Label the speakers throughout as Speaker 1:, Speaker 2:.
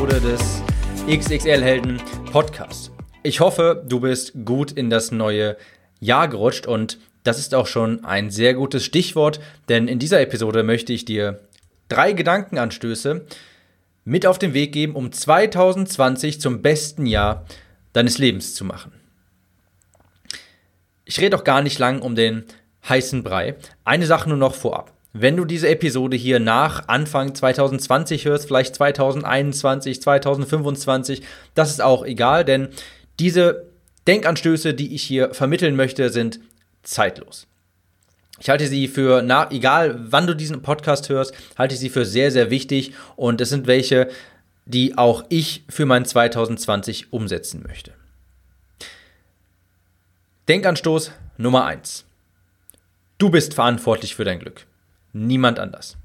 Speaker 1: Episode des XXL Helden Podcast. Ich hoffe, du bist gut in das neue Jahr gerutscht und das ist auch schon ein sehr gutes Stichwort, denn in dieser Episode möchte ich dir drei Gedankenanstöße mit auf den Weg geben, um 2020 zum besten Jahr deines Lebens zu machen. Ich rede auch gar nicht lang um den heißen Brei. Eine Sache nur noch vorab. Wenn du diese Episode hier nach Anfang 2020 hörst, vielleicht 2021, 2025, das ist auch egal, denn diese Denkanstöße, die ich hier vermitteln möchte, sind zeitlos. Ich halte sie für, na, egal wann du diesen Podcast hörst, halte ich sie für sehr, sehr wichtig und es sind welche, die auch ich für mein 2020 umsetzen möchte. Denkanstoß Nummer 1. Du bist verantwortlich für dein Glück. Niemand anders.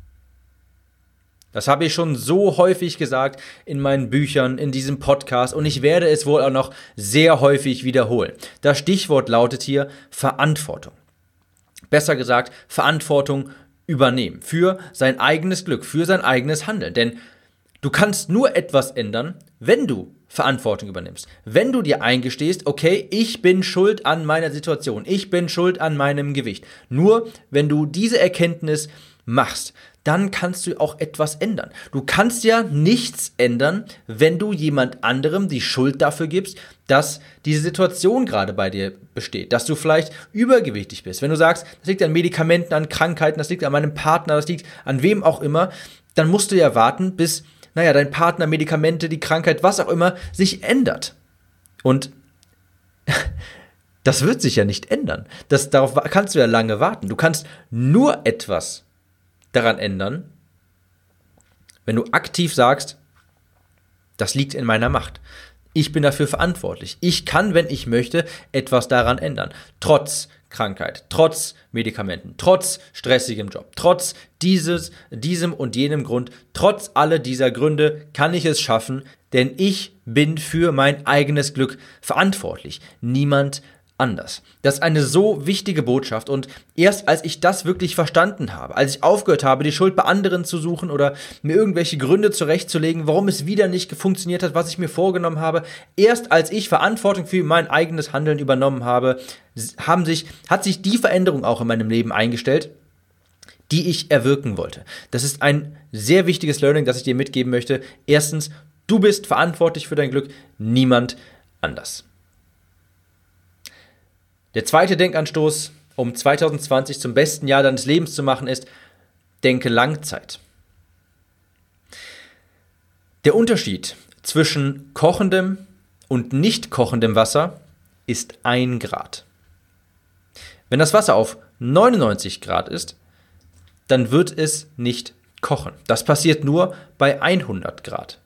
Speaker 1: Das habe ich schon so häufig gesagt in meinen Büchern, in diesem Podcast und ich werde es wohl auch noch sehr häufig wiederholen. Das Stichwort lautet hier Verantwortung. Besser gesagt, Verantwortung übernehmen für sein eigenes Glück, für sein eigenes Handeln. Denn du kannst nur etwas ändern, wenn du Verantwortung übernimmst. Wenn du dir eingestehst, okay, ich bin schuld an meiner Situation, ich bin schuld an meinem Gewicht. Nur wenn du diese Erkenntnis machst, dann kannst du auch etwas ändern. Du kannst ja nichts ändern, wenn du jemand anderem die Schuld dafür gibst, dass diese Situation gerade bei dir besteht, dass du vielleicht übergewichtig bist. Wenn du sagst, das liegt an Medikamenten, an Krankheiten, das liegt an meinem Partner, das liegt an wem auch immer, dann musst du ja warten, bis naja, dein Partner, Medikamente, die Krankheit, was auch immer, sich ändert. Und das wird sich ja nicht ändern. Das, darauf kannst du ja lange warten. Du kannst nur etwas daran ändern, wenn du aktiv sagst, das liegt in meiner Macht. Ich bin dafür verantwortlich. Ich kann, wenn ich möchte, etwas daran ändern. Trotz Krankheit, trotz Medikamenten, trotz stressigem Job, trotz dieses, diesem und jenem Grund, trotz aller dieser Gründe kann ich es schaffen, denn ich bin für mein eigenes Glück verantwortlich. Niemand anders. Das ist eine so wichtige Botschaft und erst als ich das wirklich verstanden habe, als ich aufgehört habe, die Schuld bei anderen zu suchen oder mir irgendwelche Gründe zurechtzulegen, warum es wieder nicht funktioniert hat, was ich mir vorgenommen habe, erst als ich Verantwortung für mein eigenes Handeln übernommen habe, haben sich, hat sich die Veränderung auch in meinem Leben eingestellt, die ich erwirken wollte. Das ist ein sehr wichtiges Learning, das ich dir mitgeben möchte. Erstens, du bist verantwortlich für dein Glück, niemand anders. Der zweite Denkanstoß, um 2020 zum besten Jahr deines Lebens zu machen, ist, denke Langzeit. Der Unterschied zwischen kochendem und nicht kochendem Wasser ist 1 Grad. Wenn das Wasser auf 99 Grad ist, dann wird es nicht kochen. Das passiert nur bei 100 Grad.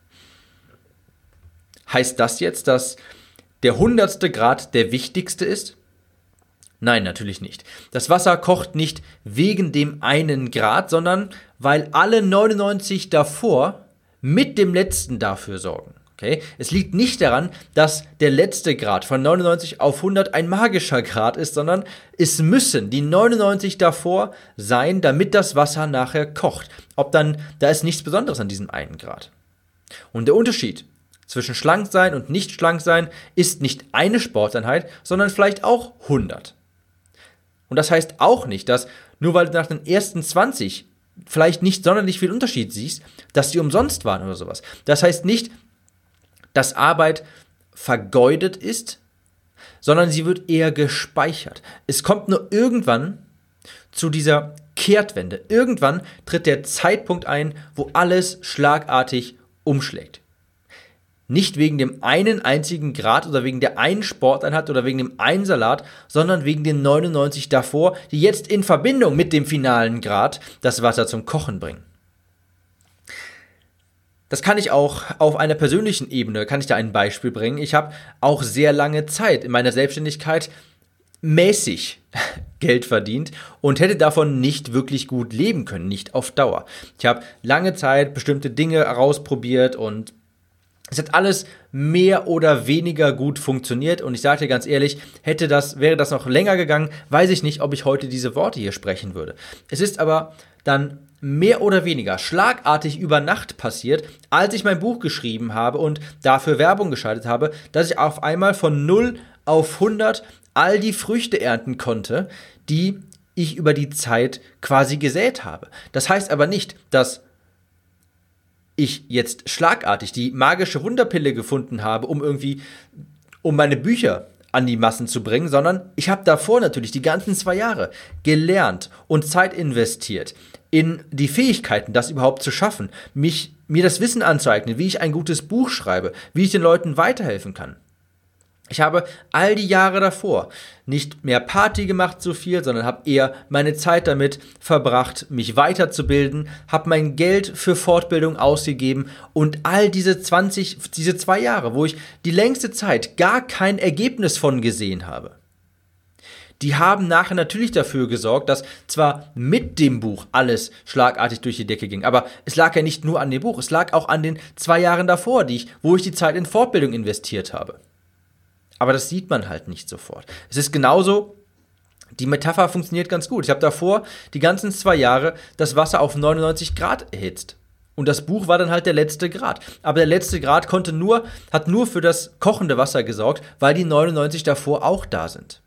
Speaker 1: Heißt das jetzt, dass der hundertste Grad der wichtigste ist? Nein, natürlich nicht. Das Wasser kocht nicht wegen dem einen Grad, sondern weil alle 99 davor mit dem letzten dafür sorgen. Okay? Es liegt nicht daran, dass der letzte Grad von 99 auf 100 ein magischer Grad ist, sondern es müssen die 99 davor sein, damit das Wasser nachher kocht. Ob dann, da ist nichts Besonderes an diesem einen Grad. Und der Unterschied zwischen schlank sein und nicht schlank sein ist nicht eine Sporteinheit, sondern vielleicht auch 100. Und das heißt auch nicht, dass nur weil du nach den ersten 20 vielleicht nicht sonderlich viel Unterschied siehst, dass die umsonst waren oder sowas. Das heißt nicht, dass Arbeit vergeudet ist, sondern sie wird eher gespeichert. Es kommt nur irgendwann zu dieser Kehrtwende. Irgendwann tritt der Zeitpunkt ein, wo alles schlagartig umschlägt. Nicht wegen dem einen einzigen Grad oder wegen der einen Sporteinheit oder wegen dem einen Salat, sondern wegen den 99 davor, die jetzt in Verbindung mit dem finalen Grad das Wasser zum Kochen bringen. Das kann ich auch auf einer persönlichen Ebene, kann ich da ein Beispiel bringen. Ich habe auch sehr lange Zeit in meiner Selbstständigkeit mäßig Geld verdient und hätte davon nicht wirklich gut leben können, nicht auf Dauer. Ich habe lange Zeit bestimmte Dinge herausprobiert und es hat alles mehr oder weniger gut funktioniert und ich sage dir ganz ehrlich, hätte das, wäre das noch länger gegangen, weiß ich nicht, ob ich heute diese Worte hier sprechen würde. Es ist aber dann mehr oder weniger schlagartig über Nacht passiert, als ich mein Buch geschrieben habe und dafür Werbung geschaltet habe, dass ich auf einmal von 0 auf 100 all die Früchte ernten konnte, die ich über die Zeit quasi gesät habe. Das heißt aber nicht, dass ich jetzt schlagartig die magische Wunderpille gefunden habe, um irgendwie, um meine Bücher an die Massen zu bringen, sondern ich habe davor natürlich die ganzen zwei Jahre gelernt und Zeit investiert in die Fähigkeiten, das überhaupt zu schaffen, mich, mir das Wissen anzueignen, wie ich ein gutes Buch schreibe, wie ich den Leuten weiterhelfen kann. Ich habe all die Jahre davor nicht mehr Party gemacht so viel, sondern habe eher meine Zeit damit verbracht, mich weiterzubilden, habe mein Geld für Fortbildung ausgegeben und all diese 20, diese zwei Jahre, wo ich die längste Zeit gar kein Ergebnis von gesehen habe, die haben nachher natürlich dafür gesorgt, dass zwar mit dem Buch alles schlagartig durch die Decke ging, aber es lag ja nicht nur an dem Buch, es lag auch an den zwei Jahren davor, die ich, wo ich die Zeit in Fortbildung investiert habe. Aber das sieht man halt nicht sofort. Es ist genauso, die Metapher funktioniert ganz gut. Ich habe davor die ganzen zwei Jahre das Wasser auf 99 Grad erhitzt. Und das Buch war dann halt der letzte Grad. Aber der letzte Grad konnte nur, hat nur für das kochende Wasser gesorgt, weil die 99 davor auch da sind.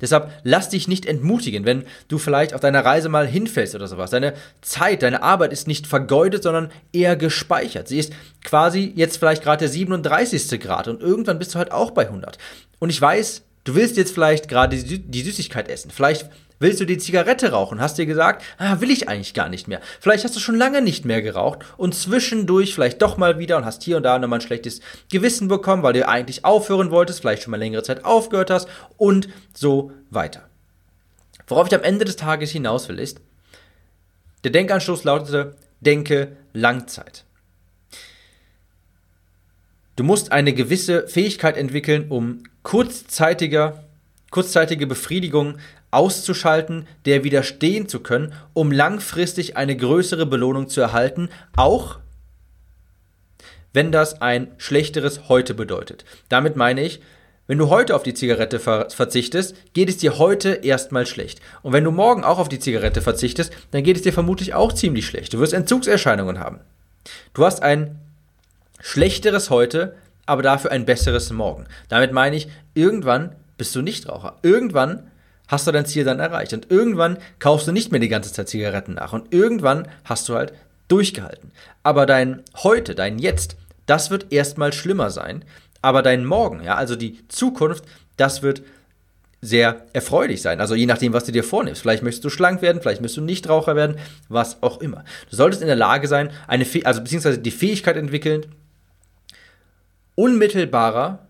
Speaker 1: Deshalb lass dich nicht entmutigen, wenn du vielleicht auf deiner Reise mal hinfällst oder sowas. Deine Zeit, deine Arbeit ist nicht vergeudet, sondern eher gespeichert. Sie ist quasi jetzt vielleicht gerade der 37. Grad und irgendwann bist du halt auch bei 100. Und ich weiß, du willst jetzt vielleicht gerade die Süßigkeit essen. Vielleicht Willst du die Zigarette rauchen? Hast dir gesagt, ah, will ich eigentlich gar nicht mehr. Vielleicht hast du schon lange nicht mehr geraucht und zwischendurch vielleicht doch mal wieder und hast hier und da nochmal ein schlechtes Gewissen bekommen, weil du eigentlich aufhören wolltest, vielleicht schon mal längere Zeit aufgehört hast und so weiter. Worauf ich am Ende des Tages hinaus will, ist, der Denkanstoß lautete, denke Langzeit. Du musst eine gewisse Fähigkeit entwickeln, um kurzzeitiger, kurzzeitige Befriedigung auszuschalten, der widerstehen zu können, um langfristig eine größere Belohnung zu erhalten, auch wenn das ein schlechteres Heute bedeutet. Damit meine ich, wenn du heute auf die Zigarette ver verzichtest, geht es dir heute erstmal schlecht. Und wenn du morgen auch auf die Zigarette verzichtest, dann geht es dir vermutlich auch ziemlich schlecht. Du wirst Entzugserscheinungen haben. Du hast ein schlechteres Heute, aber dafür ein besseres Morgen. Damit meine ich, irgendwann bist du Nichtraucher. Irgendwann hast du dein Ziel dann erreicht. Und irgendwann kaufst du nicht mehr die ganze Zeit Zigaretten nach. Und irgendwann hast du halt durchgehalten. Aber dein Heute, dein Jetzt, das wird erstmal schlimmer sein. Aber dein Morgen, ja, also die Zukunft, das wird sehr erfreulich sein. Also je nachdem, was du dir vornimmst. Vielleicht möchtest du schlank werden, vielleicht möchtest du Nichtraucher werden, was auch immer. Du solltest in der Lage sein, eine, also beziehungsweise die Fähigkeit entwickeln, unmittelbarer,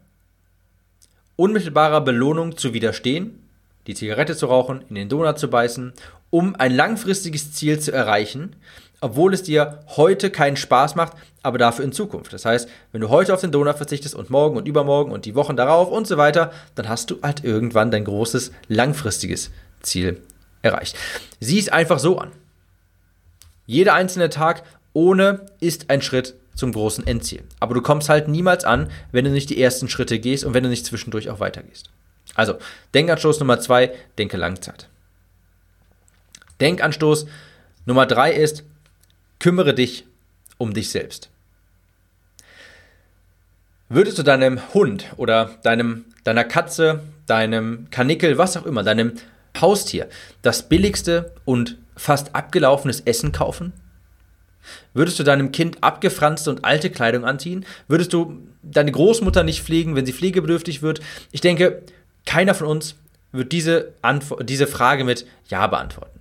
Speaker 1: unmittelbarer Belohnung zu widerstehen die Zigarette zu rauchen, in den Donut zu beißen, um ein langfristiges Ziel zu erreichen, obwohl es dir heute keinen Spaß macht, aber dafür in Zukunft. Das heißt, wenn du heute auf den Donut verzichtest und morgen und übermorgen und die Wochen darauf und so weiter, dann hast du halt irgendwann dein großes langfristiges Ziel erreicht. Sieh es einfach so an. Jeder einzelne Tag ohne ist ein Schritt zum großen Endziel. Aber du kommst halt niemals an, wenn du nicht die ersten Schritte gehst und wenn du nicht zwischendurch auch weitergehst. Also, Denkanstoß Nummer zwei, denke Langzeit. Denkanstoß Nummer drei ist, kümmere dich um dich selbst. Würdest du deinem Hund oder deinem, deiner Katze, deinem Kanickel, was auch immer, deinem Haustier das billigste und fast abgelaufenes Essen kaufen? Würdest du deinem Kind abgefranste und alte Kleidung anziehen? Würdest du deine Großmutter nicht pflegen, wenn sie pflegebedürftig wird? Ich denke, keiner von uns wird diese, Antwort, diese Frage mit Ja beantworten.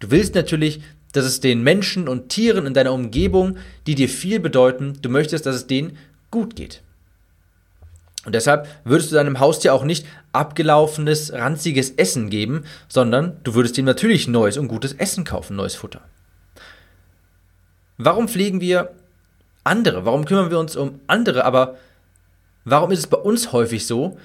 Speaker 1: Du willst natürlich, dass es den Menschen und Tieren in deiner Umgebung, die dir viel bedeuten, du möchtest, dass es denen gut geht. Und deshalb würdest du deinem Haustier auch nicht abgelaufenes, ranziges Essen geben, sondern du würdest ihm natürlich neues und gutes Essen kaufen, neues Futter. Warum pflegen wir andere? Warum kümmern wir uns um andere? Aber warum ist es bei uns häufig so,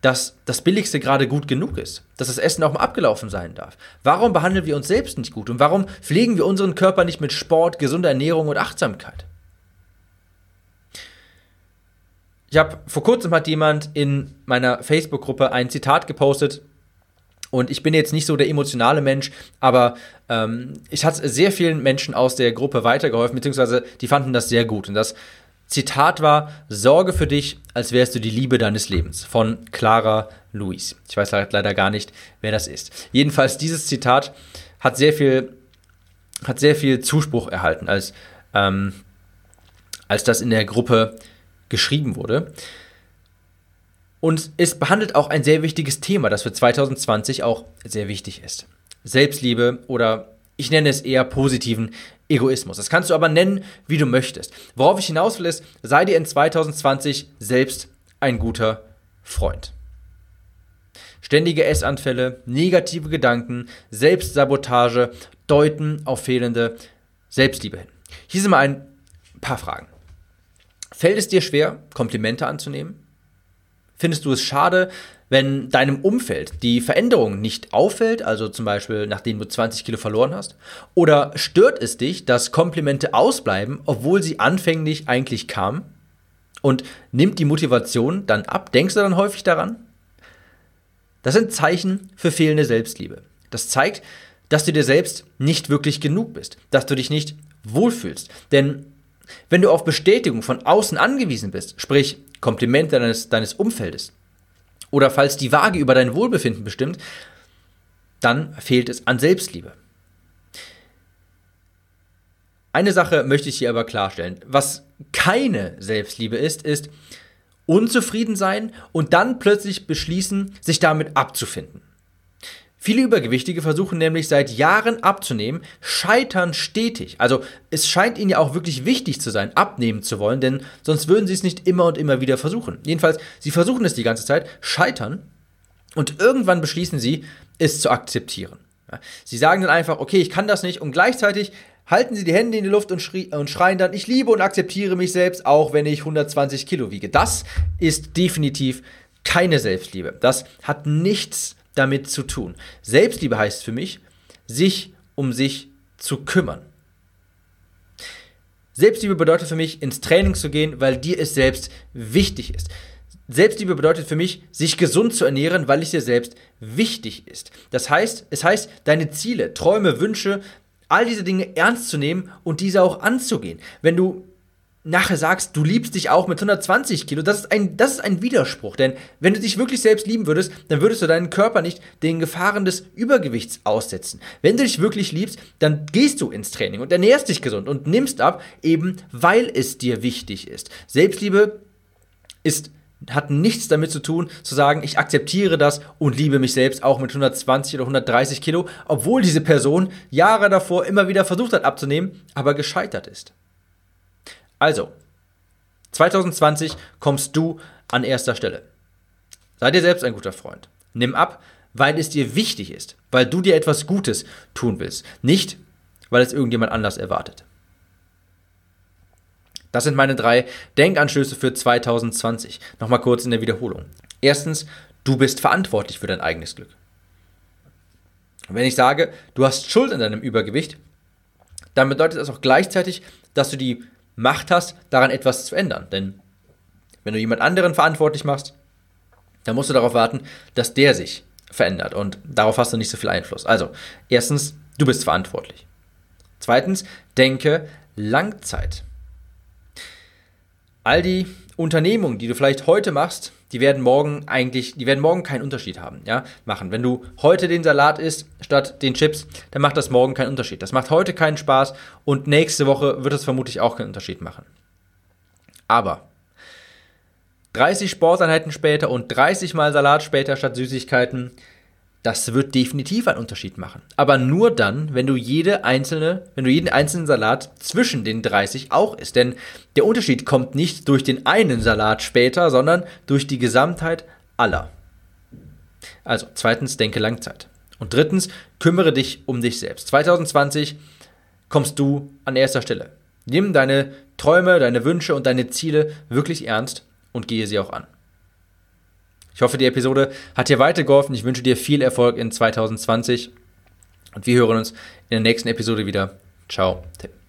Speaker 1: dass das Billigste gerade gut genug ist, dass das Essen auch mal abgelaufen sein darf? Warum behandeln wir uns selbst nicht gut und warum pflegen wir unseren Körper nicht mit Sport, gesunder Ernährung und Achtsamkeit? Ich habe vor kurzem hat jemand in meiner Facebook-Gruppe ein Zitat gepostet und ich bin jetzt nicht so der emotionale Mensch, aber ähm, ich hat sehr vielen Menschen aus der Gruppe weitergeholfen, beziehungsweise die fanden das sehr gut. Und das Zitat war: Sorge für dich, als wärst du die Liebe deines Lebens von Clara Luis. Ich weiß leider gar nicht, wer das ist. Jedenfalls dieses Zitat hat sehr viel, hat sehr viel Zuspruch erhalten, als, ähm, als das in der Gruppe geschrieben wurde. Und es behandelt auch ein sehr wichtiges Thema, das für 2020 auch sehr wichtig ist. Selbstliebe oder ich nenne es eher positiven Egoismus. Das kannst du aber nennen, wie du möchtest. Worauf ich hinaus will, ist, sei dir in 2020 selbst ein guter Freund. Ständige Essanfälle, negative Gedanken, Selbstsabotage deuten auf fehlende Selbstliebe hin. Hier sind mal ein paar Fragen. Fällt es dir schwer, Komplimente anzunehmen? Findest du es schade, wenn deinem Umfeld die Veränderung nicht auffällt, also zum Beispiel nachdem du 20 Kilo verloren hast? Oder stört es dich, dass Komplimente ausbleiben, obwohl sie anfänglich eigentlich kamen? Und nimmt die Motivation dann ab? Denkst du dann häufig daran? Das sind Zeichen für fehlende Selbstliebe. Das zeigt, dass du dir selbst nicht wirklich genug bist, dass du dich nicht wohlfühlst. Denn wenn du auf Bestätigung von außen angewiesen bist, sprich Komplimente deines, deines Umfeldes, oder falls die Waage über dein Wohlbefinden bestimmt, dann fehlt es an Selbstliebe. Eine Sache möchte ich hier aber klarstellen. Was keine Selbstliebe ist, ist unzufrieden sein und dann plötzlich beschließen, sich damit abzufinden. Viele Übergewichtige versuchen nämlich seit Jahren abzunehmen, scheitern stetig. Also es scheint ihnen ja auch wirklich wichtig zu sein, abnehmen zu wollen, denn sonst würden sie es nicht immer und immer wieder versuchen. Jedenfalls, sie versuchen es die ganze Zeit, scheitern und irgendwann beschließen sie, es zu akzeptieren. Sie sagen dann einfach, okay, ich kann das nicht und gleichzeitig halten sie die Hände in die Luft und, und, schreien dann, ich liebe und akzeptiere mich selbst, auch wenn ich 120 Kilo wiege. Das ist definitiv keine Selbstliebe. Das hat nichts damit zu tun. Selbstliebe heißt für mich, sich um sich zu kümmern. Selbstliebe bedeutet für mich, ins Training zu gehen, weil dir es selbst wichtig ist. Selbstliebe bedeutet für mich, sich gesund zu ernähren, weil es dir selbst wichtig ist. Das heißt, es heißt, deine Ziele, Träume, Wünsche, all diese Dinge ernst zu nehmen und diese auch anzugehen. Wenn du nachher sagst, du liebst dich auch mit 120 Kilo, das ist, ein, das ist ein Widerspruch. Denn wenn du dich wirklich selbst lieben würdest, dann würdest du deinen Körper nicht den Gefahren des Übergewichts aussetzen. Wenn du dich wirklich liebst, dann gehst du ins Training und ernährst dich gesund und nimmst ab, eben weil es dir wichtig ist. Selbstliebe ist hat nichts damit zu tun, zu sagen, ich akzeptiere das und liebe mich selbst auch mit 120 oder 130 Kilo, obwohl diese Person Jahre davor immer wieder versucht hat abzunehmen, aber gescheitert ist. Also, 2020 kommst du an erster Stelle. Sei dir selbst ein guter Freund. Nimm ab, weil es dir wichtig ist, weil du dir etwas Gutes tun willst, nicht weil es irgendjemand anders erwartet. Das sind meine drei Denkanstöße für 2020. Nochmal kurz in der Wiederholung. Erstens, du bist verantwortlich für dein eigenes Glück. Wenn ich sage, du hast Schuld an deinem Übergewicht, dann bedeutet das auch gleichzeitig, dass du die Macht hast, daran etwas zu ändern. Denn wenn du jemand anderen verantwortlich machst, dann musst du darauf warten, dass der sich verändert. Und darauf hast du nicht so viel Einfluss. Also, erstens, du bist verantwortlich. Zweitens, denke Langzeit. All die Unternehmungen, die du vielleicht heute machst, die werden morgen eigentlich, die werden morgen keinen Unterschied haben, ja, machen. Wenn du heute den Salat isst statt den Chips, dann macht das morgen keinen Unterschied. Das macht heute keinen Spaß und nächste Woche wird es vermutlich auch keinen Unterschied machen. Aber 30 Sporteinheiten später und 30 mal Salat später statt Süßigkeiten, das wird definitiv einen Unterschied machen. Aber nur dann, wenn du jede einzelne, wenn du jeden einzelnen Salat zwischen den 30 auch isst. Denn der Unterschied kommt nicht durch den einen Salat später, sondern durch die Gesamtheit aller. Also, zweitens, denke Langzeit. Und drittens, kümmere dich um dich selbst. 2020 kommst du an erster Stelle. Nimm deine Träume, deine Wünsche und deine Ziele wirklich ernst und gehe sie auch an. Ich hoffe, die Episode hat dir weitergeholfen. Ich wünsche dir viel Erfolg in 2020 und wir hören uns in der nächsten Episode wieder. Ciao, Tipp.